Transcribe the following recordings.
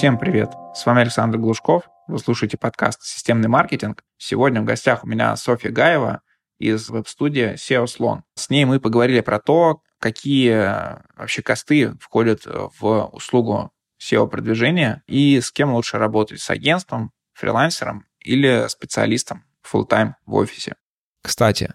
Всем привет! С вами Александр Глушков. Вы слушаете подкаст «Системный маркетинг». Сегодня в гостях у меня Софья Гаева из веб-студии SEO Слон. С ней мы поговорили про то, какие вообще косты входят в услугу SEO-продвижения и с кем лучше работать, с агентством, фрилансером или специалистом full-time в офисе. Кстати,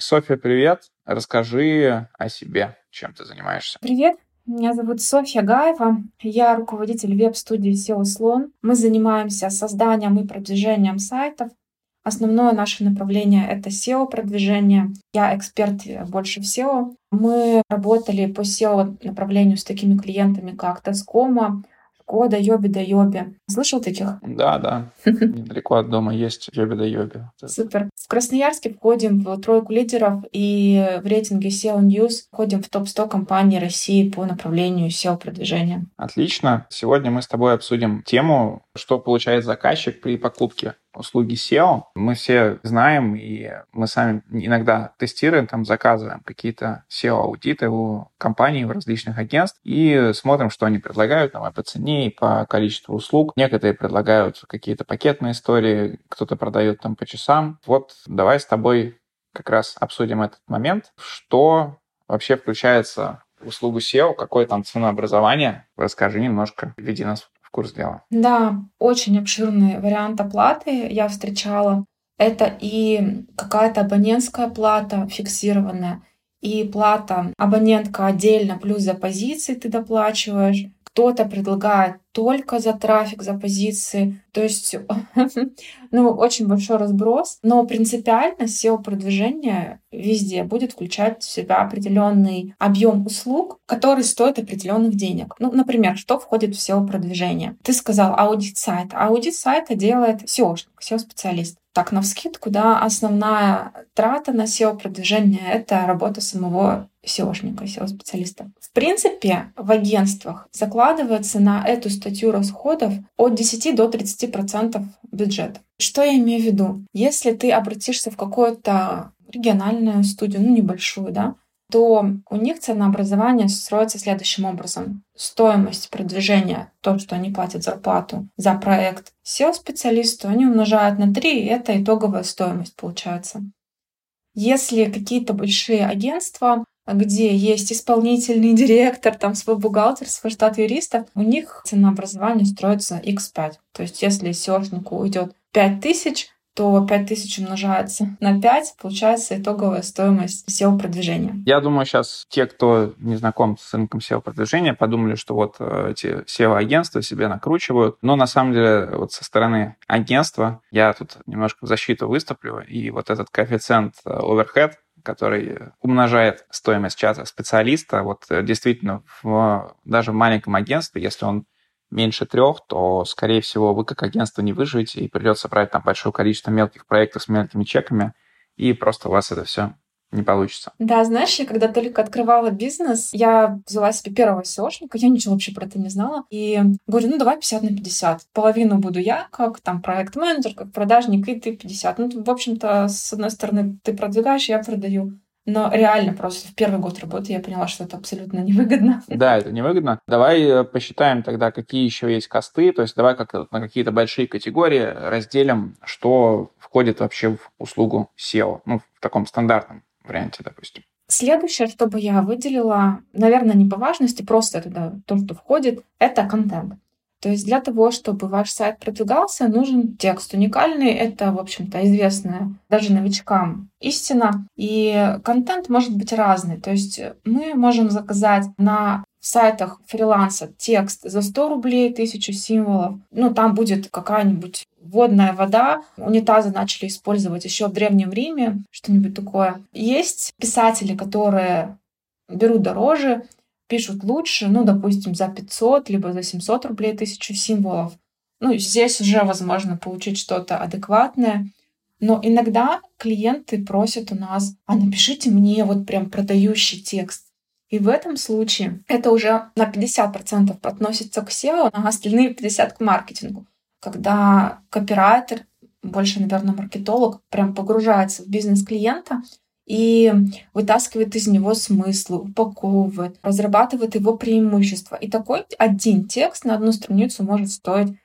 Софья, привет. Расскажи о себе, чем ты занимаешься. Привет. Меня зовут Софья Гаева. Я руководитель веб-студии SEO Слон. Мы занимаемся созданием и продвижением сайтов. Основное наше направление — это SEO-продвижение. Я эксперт больше в SEO. Мы работали по SEO направлению с такими клиентами, как Таскома, Кода, Йоби да Йоби. Слышал таких? Да, да. Недалеко от дома есть Йоби да Йоби. Супер. В Красноярске входим в тройку лидеров и в рейтинге SEO News входим в топ-100 компаний России по направлению SEO-продвижения. Отлично. Сегодня мы с тобой обсудим тему, что получает заказчик при покупке услуги SEO. Мы все знаем, и мы сами иногда тестируем, там заказываем какие-то SEO-аудиты у компаний, у различных агентств, и смотрим, что они предлагают нам и по цене, и по количеству услуг. Некоторые предлагают какие-то пакетные истории, кто-то продает там по часам. Вот давай с тобой как раз обсудим этот момент, что вообще включается в услугу SEO, какое там ценообразование. Расскажи немножко, введи нас курс дела? Да, очень обширный вариант оплаты я встречала. Это и какая-то абонентская плата фиксированная, и плата абонентка отдельно, плюс за позиции ты доплачиваешь. Кто-то предлагает только за трафик, за позиции. То есть, ну, очень большой разброс. Но принципиально SEO-продвижение везде будет включать в себя определенный объем услуг, который стоит определенных денег. Ну, например, что входит в SEO-продвижение? Ты сказал аудит сайта. Аудит сайта делает SEO-шник, SEO-специалист. Так, на вскидку, да, основная трата на SEO-продвижение — это работа самого SEOшника, SEO-специалиста. В принципе, в агентствах закладывается на эту статью расходов от 10 до 30 процентов бюджета. Что я имею в виду? Если ты обратишься в какую-то региональную студию, ну небольшую, да, то у них ценообразование строится следующим образом. Стоимость продвижения, то, что они платят зарплату за проект SEO-специалисту, они умножают на 3, и это итоговая стоимость получается. Если какие-то большие агентства где есть исполнительный директор, там свой бухгалтер, свой штат юристов, у них ценообразование строится x5. То есть если SEOшнику уйдет 5000, то 5000 умножается на 5, получается итоговая стоимость SEO-продвижения. Я думаю, сейчас те, кто не знаком с рынком SEO-продвижения, подумали, что вот э, эти SEO-агентства себе накручивают. Но на самом деле вот со стороны агентства я тут немножко в защиту выступлю, и вот этот коэффициент э, overhead, который умножает стоимость чата специалиста. Вот э, действительно, в, даже в маленьком агентстве, если он меньше трех, то, скорее всего, вы как агентство не выживете, и придется брать там большое количество мелких проектов с мелкими чеками, и просто у вас это все не получится. Да, знаешь, я когда только открывала бизнес, я взяла себе первого SEOшника, я ничего вообще про это не знала, и говорю, ну давай 50 на 50. Половину буду я, как там проект-менеджер, как продажник, и ты 50. Ну, в общем-то, с одной стороны, ты продвигаешь, я продаю. Но реально просто в первый год работы я поняла, что это абсолютно невыгодно. Да, это невыгодно. Давай э, посчитаем тогда, какие еще есть косты. То есть давай как на какие-то большие категории разделим, что входит вообще в услугу SEO, ну, в таком стандартном варианте, допустим. Следующее, что бы я выделила, наверное, не по важности, просто туда то, что входит, это контент. То есть для того, чтобы ваш сайт продвигался, нужен текст уникальный. Это, в общем-то, известная даже новичкам истина. И контент может быть разный. То есть мы можем заказать на сайтах фриланса текст за 100 рублей, 1000 символов. Ну, там будет какая-нибудь водная вода. Унитазы начали использовать еще в Древнем Риме, что-нибудь такое. Есть писатели, которые берут дороже, пишут лучше, ну, допустим, за 500, либо за 700 рублей тысячу символов. Ну, здесь уже возможно получить что-то адекватное. Но иногда клиенты просят у нас, а напишите мне вот прям продающий текст. И в этом случае это уже на 50% относится к SEO, а остальные 50% к маркетингу. Когда копирайтер, больше, наверное, маркетолог, прям погружается в бизнес клиента и вытаскивает из него смыслы, упаковывает, разрабатывает его преимущества. И такой один текст на одну страницу может стоить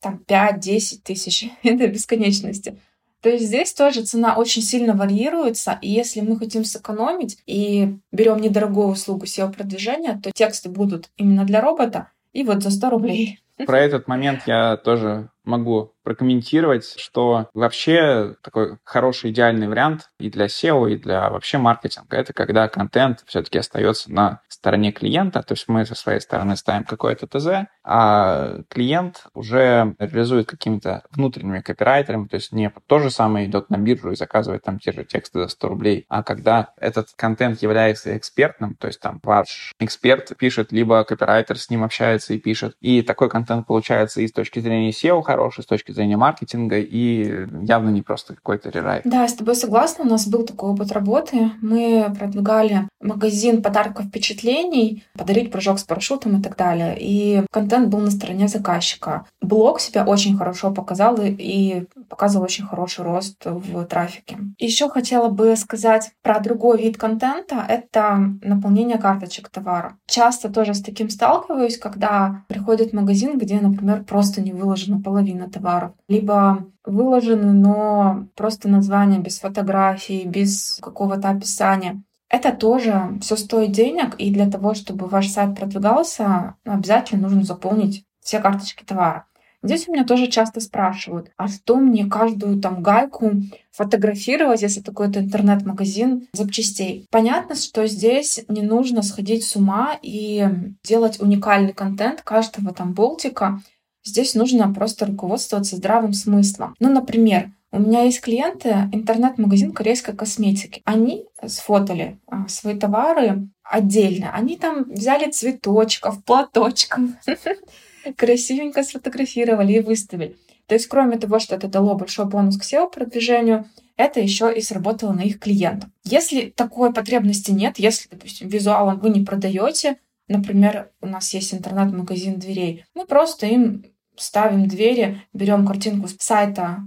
там 5-10 тысяч до бесконечности. То есть здесь тоже цена очень сильно варьируется, и если мы хотим сэкономить и берем недорогую услугу SEO-продвижения, то тексты будут именно для робота и вот за 100 рублей. Про этот момент я тоже могу прокомментировать, что вообще такой хороший идеальный вариант и для SEO, и для вообще маркетинга, это когда контент все-таки остается на стороне клиента, то есть мы со своей стороны ставим какое-то ТЗ, а клиент уже реализует какими-то внутренними копирайтерами, то есть не то же самое идет на биржу и заказывает там те же тексты за 100 рублей, а когда этот контент является экспертным, то есть там ваш эксперт пишет, либо копирайтер с ним общается и пишет, и такой контент получается и с точки зрения SEO хороший, с точки зрения маркетинга и явно не просто какой-то рерайт. Да, я с тобой согласна. У нас был такой опыт работы. Мы продвигали магазин подарков впечатлений, подарить прыжок с парашютом и так далее. И контент был на стороне заказчика. Блог себя очень хорошо показал и показывал очень хороший рост в трафике. Еще хотела бы сказать про другой вид контента. Это наполнение карточек товара. Часто тоже с таким сталкиваюсь, когда приходит магазин, где, например, просто не выложена половина товаров либо выложены, но просто название без фотографий, без какого-то описания. Это тоже все стоит денег, и для того, чтобы ваш сайт продвигался, обязательно нужно заполнить все карточки товара. Здесь у меня тоже часто спрашивают, а что мне каждую там гайку фотографировать, если такой-то интернет-магазин запчастей? Понятно, что здесь не нужно сходить с ума и делать уникальный контент каждого там болтика, Здесь нужно просто руководствоваться здравым смыслом. Ну, например, у меня есть клиенты, интернет-магазин корейской косметики. Они сфотали а, свои товары отдельно. Они там взяли цветочков, платочков, красивенько сфотографировали и выставили. То есть, кроме того, что это дало большой бонус к SEO-продвижению, это еще и сработало на их клиентов. Если такой потребности нет, если, допустим, визуалом вы не продаете, например, у нас есть интернет-магазин дверей, мы просто им ставим двери, берем картинку с сайта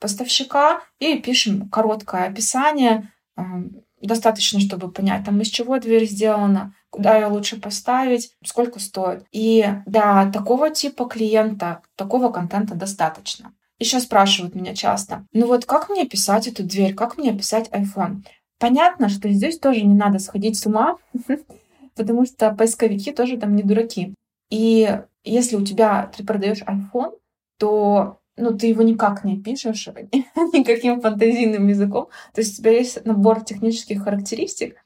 поставщика и пишем короткое описание. Достаточно, чтобы понять, там из чего дверь сделана, куда ее лучше поставить, сколько стоит. И для такого типа клиента, такого контента достаточно. Еще спрашивают меня часто, ну вот как мне писать эту дверь, как мне писать iPhone? Понятно, что здесь тоже не надо сходить с ума, потому что поисковики тоже там не дураки. И если у тебя ты продаешь iPhone, то ну, ты его никак не пишешь никаким фантазийным языком. То есть у тебя есть набор технических характеристик,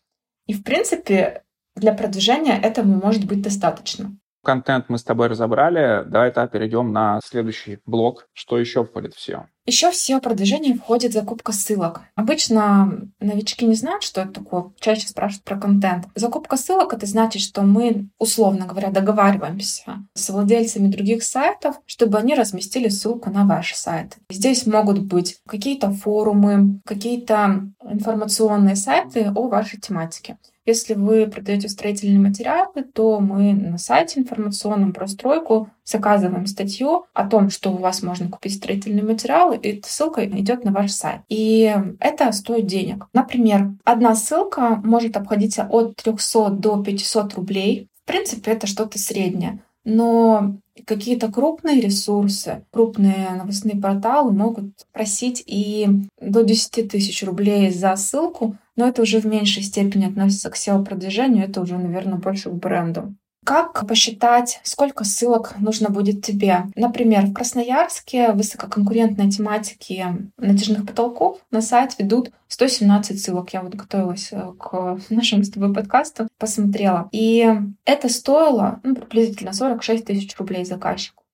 и, в принципе, для продвижения этому может быть достаточно. Контент мы с тобой разобрали. Давай тогда перейдем на следующий блок. Что еще входит в SEO? Еще в SEO-продвижение входит закупка ссылок. Обычно новички не знают, что это такое, чаще спрашивают про контент. Закупка ссылок — это значит, что мы, условно говоря, договариваемся с владельцами других сайтов, чтобы они разместили ссылку на ваш сайт. Здесь могут быть какие-то форумы, какие-то информационные сайты о вашей тематике. Если вы продаете строительные материалы, то мы на сайте информационном про стройку заказываем статью о том, что у вас можно купить строительные материалы, и ссылка идет на ваш сайт. И это стоит денег. Например, одна ссылка может обходиться от 300 до 500 рублей. В принципе, это что-то среднее. Но какие-то крупные ресурсы, крупные новостные порталы могут просить и до 10 тысяч рублей за ссылку, но это уже в меньшей степени относится к SEO-продвижению, это уже, наверное, больше к бренду. Как посчитать, сколько ссылок нужно будет тебе? Например, в Красноярске высококонкурентной тематики натяжных потолков на сайт ведут 117 ссылок. Я вот готовилась э, к нашему с тобой подкасту, посмотрела. И это стоило ну, приблизительно 46 тысяч рублей заказчику.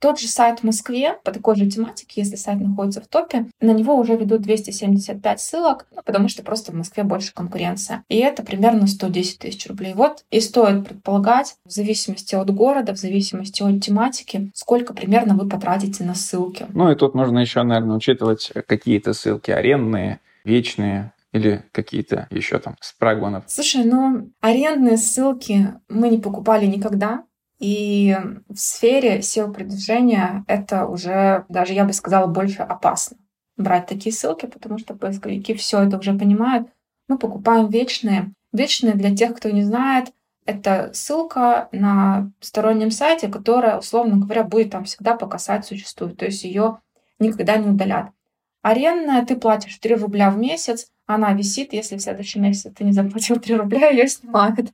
Тот же сайт в Москве по такой же тематике, если сайт находится в топе, на него уже ведут 275 ссылок, ну, потому что просто в Москве больше конкуренция. И это примерно 110 тысяч рублей. Вот и стоит предполагать, в зависимости от города, в зависимости от тематики, сколько примерно вы потратите на ссылки. Ну и тут нужно еще, наверное, учитывать какие-то ссылки арендные, вечные, или какие-то еще там спрагманов? Слушай, ну, арендные ссылки мы не покупали никогда. И в сфере SEO-продвижения это уже, даже я бы сказала, больше опасно брать такие ссылки, потому что поисковики все это уже понимают. Мы покупаем вечные. Вечные для тех, кто не знает, это ссылка на стороннем сайте, которая, условно говоря, будет там всегда пока сайт существует. То есть ее никогда не удалят. Арендная ты платишь 3 рубля в месяц, она висит, если в следующем месяце ты не заплатил 3 рубля, ее снимают.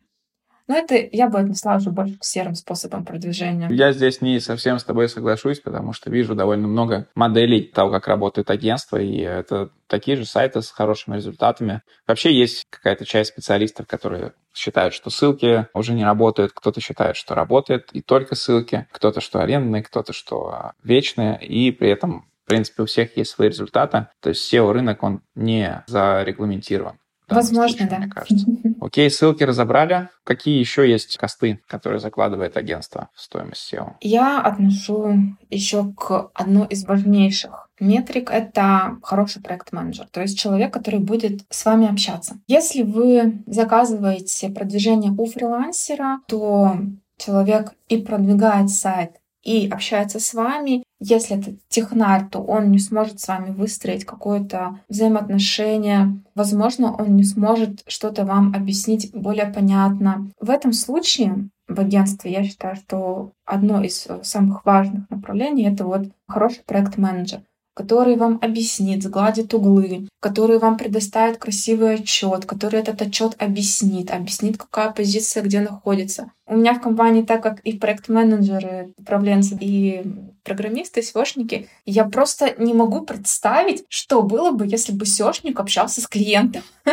Но это я бы отнесла уже больше к серым способам продвижения. Я здесь не совсем с тобой соглашусь, потому что вижу довольно много моделей того, как работает агентство, и это такие же сайты с хорошими результатами. Вообще есть какая-то часть специалистов, которые считают, что ссылки уже не работают, кто-то считает, что работает и только ссылки, кто-то, что арендные, кто-то, что вечные, и при этом в принципе, у всех есть свои результаты. То есть SEO-рынок, он не зарегламентирован. Возможно, случае, да. Мне кажется. Окей, ссылки разобрали. Какие еще есть косты, которые закладывает агентство в стоимость SEO? Я отношу еще к одной из важнейших метрик — это хороший проект-менеджер, то есть человек, который будет с вами общаться. Если вы заказываете продвижение у фрилансера, то человек и продвигает сайт, и общается с вами. Если это технарь, то он не сможет с вами выстроить какое-то взаимоотношение. Возможно, он не сможет что-то вам объяснить более понятно. В этом случае в агентстве я считаю, что одно из самых важных направлений — это вот хороший проект-менеджер который вам объяснит, сгладит углы, который вам предоставит красивый отчет, который этот отчет объяснит, объяснит, какая позиция где находится. У меня в компании, так как и проект-менеджеры, управленцы, и программисты, SEOшники, я просто не могу представить, что было бы, если бы SEOшник общался с клиентом.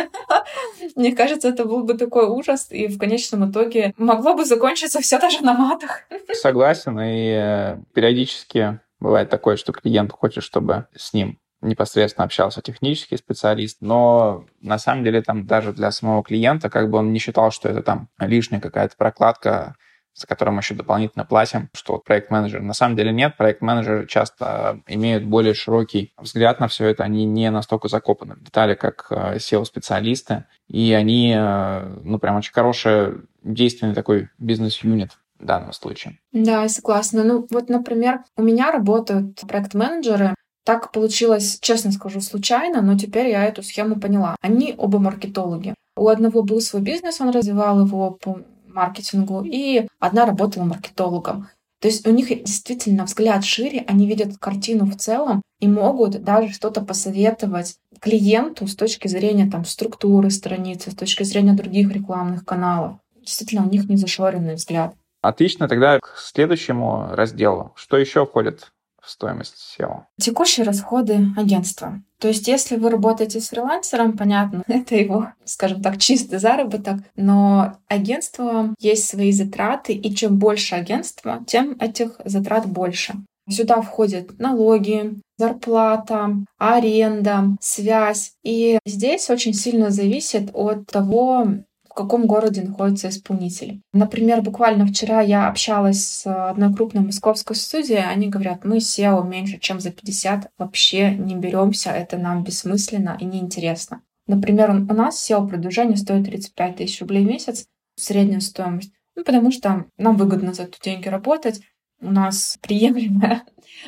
Мне кажется, это был бы такой ужас, и в конечном итоге могло бы закончиться все даже на матах. Согласен, и э, периодически Бывает такое, что клиент хочет, чтобы с ним непосредственно общался технический специалист, но на самом деле там даже для самого клиента, как бы он не считал, что это там лишняя какая-то прокладка, за которую мы еще дополнительно платим, что вот проект-менеджер. На самом деле нет, проект-менеджеры часто имеют более широкий взгляд на все это, они не настолько закопаны в детали, как э, SEO-специалисты, и они, э, ну, прям очень хороший, действенный такой бизнес-юнит в данном случае. Да, я согласна. Ну, вот, например, у меня работают проект-менеджеры, так получилось, честно скажу, случайно, но теперь я эту схему поняла. Они оба маркетологи. У одного был свой бизнес, он развивал его по маркетингу, и одна работала маркетологом. То есть у них действительно взгляд шире, они видят картину в целом и могут даже что-то посоветовать клиенту с точки зрения там, структуры страницы, с точки зрения других рекламных каналов. Действительно, у них не зашоренный взгляд. Отлично, тогда к следующему разделу. Что еще входит в стоимость SEO? Текущие расходы агентства. То есть, если вы работаете с фрилансером, понятно, это его, скажем так, чистый заработок, но агентство есть свои затраты, и чем больше агентства, тем этих затрат больше. Сюда входят налоги, зарплата, аренда, связь. И здесь очень сильно зависит от того, в каком городе находится исполнитель. Например, буквально вчера я общалась с одной крупной московской студией, они говорят, мы SEO меньше, чем за 50 вообще не беремся, это нам бессмысленно и неинтересно. Например, у нас SEO-продвижение стоит 35 тысяч рублей в месяц, средняя стоимость. Ну, потому что нам выгодно за эти деньги работать, у нас приемлемая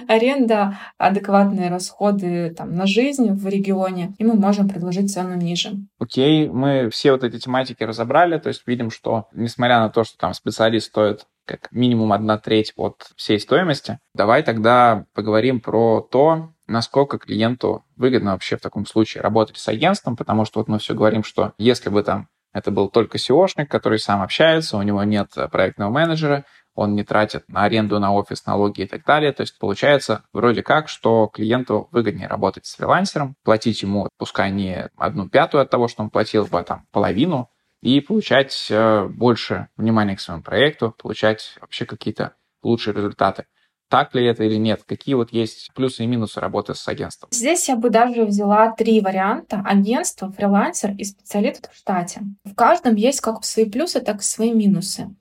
аренда, адекватные расходы там, на жизнь в регионе, и мы можем предложить цену ниже. Окей, мы все вот эти тематики разобрали, то есть видим, что несмотря на то, что там специалист стоит как минимум одна треть от всей стоимости, давай тогда поговорим про то, насколько клиенту выгодно вообще в таком случае работать с агентством, потому что вот мы все говорим, что если бы там это был только SEOшник, который сам общается, у него нет проектного менеджера, он не тратит на аренду, на офис, налоги и так далее. То есть получается вроде как, что клиенту выгоднее работать с фрилансером, платить ему, пускай не одну пятую от того, что он платил бы, а там половину, и получать э, больше внимания к своему проекту, получать вообще какие-то лучшие результаты. Так ли это или нет? Какие вот есть плюсы и минусы работы с агентством? Здесь я бы даже взяла три варианта. Агентство, фрилансер и специалист в штате. В каждом есть как свои плюсы, так и свои минусы.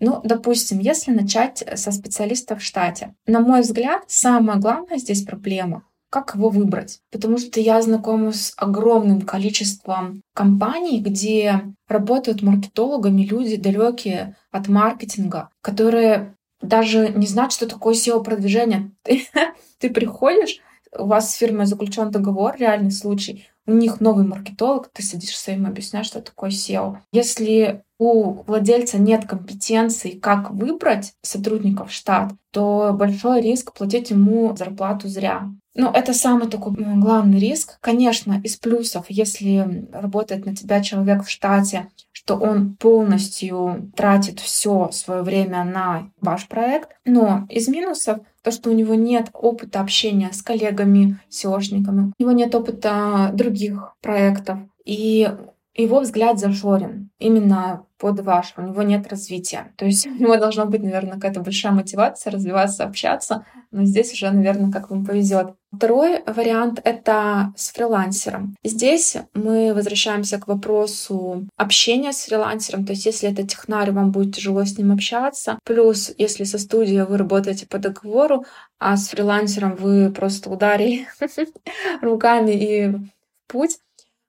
Ну, допустим, если начать со специалиста в штате. На мой взгляд, самая главная здесь проблема как его выбрать? Потому что я знакома с огромным количеством компаний, где работают маркетологами люди далекие от маркетинга, которые даже не знают, что такое SEO-продвижение. Ты, ты приходишь, у вас с фирмой заключен договор, реальный случай, у них новый маркетолог, ты садишься им объясняешь, что такое SEO. Если у владельца нет компетенций, как выбрать сотрудников в штат, то большой риск платить ему зарплату зря. Ну, это самый такой главный риск. Конечно, из плюсов, если работает на тебя человек в штате, что он полностью тратит все свое время на ваш проект. Но из минусов то, что у него нет опыта общения с коллегами, SEOшниками, у него нет опыта других проектов. И его взгляд зашорен именно под ваш, у него нет развития. То есть у него должна быть, наверное, какая-то большая мотивация развиваться, общаться, но здесь уже, наверное, как вам повезет. Второй вариант — это с фрилансером. Здесь мы возвращаемся к вопросу общения с фрилансером. То есть если это технарь, вам будет тяжело с ним общаться. Плюс, если со студией вы работаете по договору, а с фрилансером вы просто ударили руками и путь,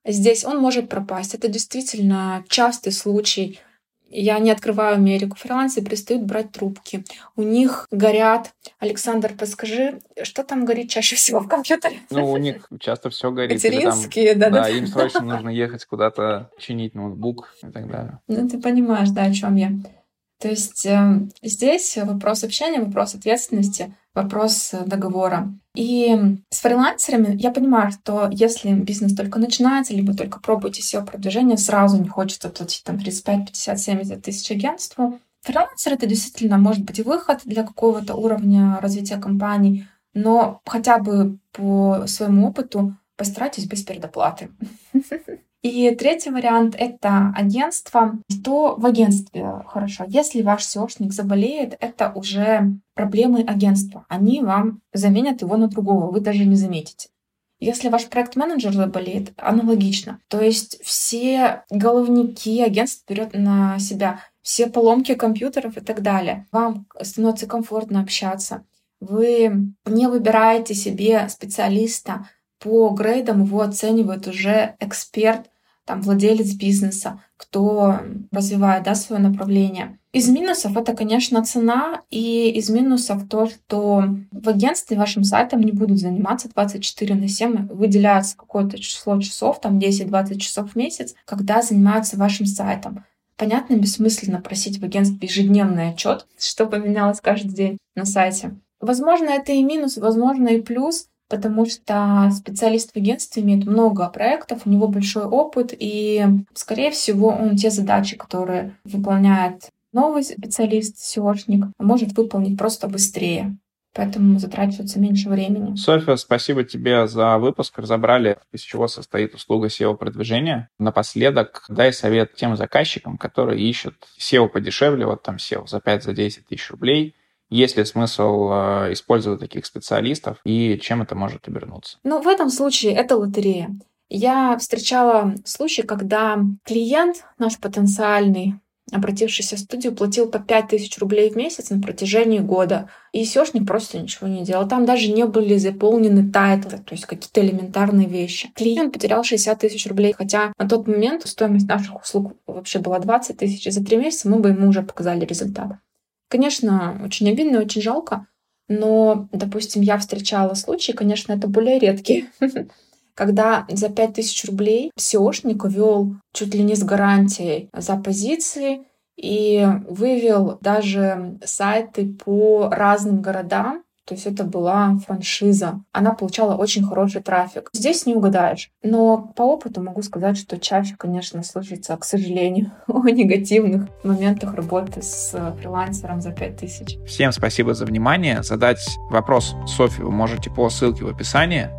здесь он может пропасть. Это действительно частый случай. Я не открываю Америку. Фрилансы перестают брать трубки. У них горят. Александр, подскажи, что там горит чаще всего в компьютере? Ну, у них часто все горит. Материнские, да, да. Да, им срочно нужно ехать куда-то чинить ноутбук и так далее. Ну, ты понимаешь, да, о чем я. То есть э, здесь вопрос общения, вопрос ответственности, вопрос договора. И с фрилансерами я понимаю, что если бизнес только начинается, либо только пробуете SEO-продвижение, сразу не хочется платить там 35, 50, 70 тысяч агентству. Фрилансер — это действительно может быть выход для какого-то уровня развития компании, но хотя бы по своему опыту постарайтесь без предоплаты. И третий вариант — это агентство. Что в агентстве хорошо? Если ваш SEOшник заболеет, это уже проблемы агентства. Они вам заменят его на другого, вы даже не заметите. Если ваш проект-менеджер заболеет, аналогично. То есть все головники агентства берет на себя, все поломки компьютеров и так далее. Вам становится комфортно общаться. Вы не выбираете себе специалиста, по грейдам его оценивает уже эксперт, там, владелец бизнеса, кто развивает да, свое направление. Из минусов это, конечно, цена, и из минусов то, что в агентстве вашим сайтом не будут заниматься 24 на 7, выделяется какое-то число часов, там 10-20 часов в месяц, когда занимаются вашим сайтом. Понятно, бессмысленно просить в агентстве ежедневный отчет, что поменялось каждый день на сайте. Возможно, это и минус, возможно, и плюс, потому что специалист в агентстве имеет много проектов, у него большой опыт, и, скорее всего, он те задачи, которые выполняет новый специалист, SEOшник, может выполнить просто быстрее. Поэтому затрачивается меньше времени. Софья, спасибо тебе за выпуск. Разобрали, из чего состоит услуга SEO-продвижения. Напоследок дай совет тем заказчикам, которые ищут SEO подешевле, вот там SEO за 5-10 тысяч рублей, есть ли смысл э, использовать таких специалистов и чем это может обернуться? Ну, в этом случае это лотерея. Я встречала случай, когда клиент наш потенциальный, обратившийся в студию, платил по 5000 рублей в месяц на протяжении года. И SEO шник просто ничего не делал. Там даже не были заполнены тайтлы, то есть какие-то элементарные вещи. Клиент потерял 60 тысяч рублей, хотя на тот момент стоимость наших услуг вообще была 20 тысяч. За три месяца мы бы ему уже показали результат. Конечно, очень обидно, очень жалко, но, допустим, я встречала случаи, конечно, это более редкие, когда за 5000 рублей SEOшник вел чуть ли не с гарантией за позиции и вывел даже сайты по разным городам, то есть это была франшиза. Она получала очень хороший трафик. Здесь не угадаешь. Но по опыту могу сказать, что чаще, конечно, слышится, к сожалению, о негативных моментах работы с фрилансером за 5000. Всем спасибо за внимание. Задать вопрос Софье вы можете по ссылке в описании.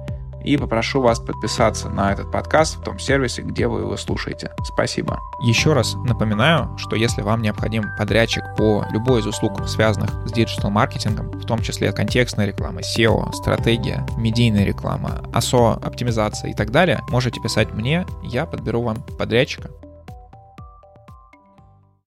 И попрошу вас подписаться на этот подкаст в том сервисе, где вы его слушаете. Спасибо. Еще раз напоминаю, что если вам необходим подрядчик по любой из услуг, связанных с диджитал-маркетингом, в том числе контекстная реклама, SEO, стратегия, медийная реклама, ASO, оптимизация и так далее, можете писать мне, я подберу вам подрядчика.